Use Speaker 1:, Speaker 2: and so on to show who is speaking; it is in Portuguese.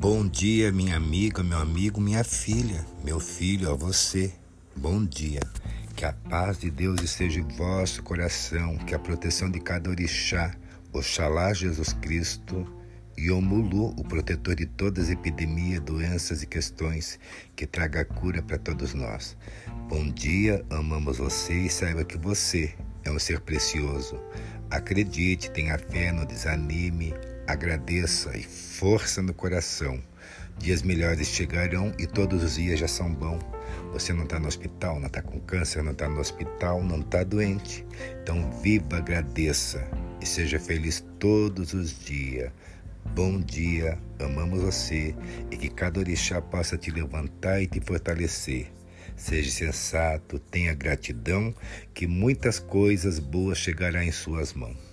Speaker 1: Bom dia, minha amiga, meu amigo, minha filha, meu filho, a você. Bom dia. Que a paz de Deus esteja em vosso coração, que a proteção de cada orixá, Oxalá Jesus Cristo e Omulu, o protetor de todas as epidemias, doenças e questões, que traga cura para todos nós. Bom dia, amamos você e saiba que você é um ser precioso. Acredite, tenha fé, não desanime, agradeça e força no coração. Dias melhores chegarão e todos os dias já são bons. Você não está no hospital, não está com câncer, não está no hospital, não está doente. Então viva, agradeça e seja feliz todos os dias. Bom dia, amamos você e que cada orixá possa te levantar e te fortalecer. Seja sensato, tenha gratidão, que muitas coisas boas chegarão em suas mãos.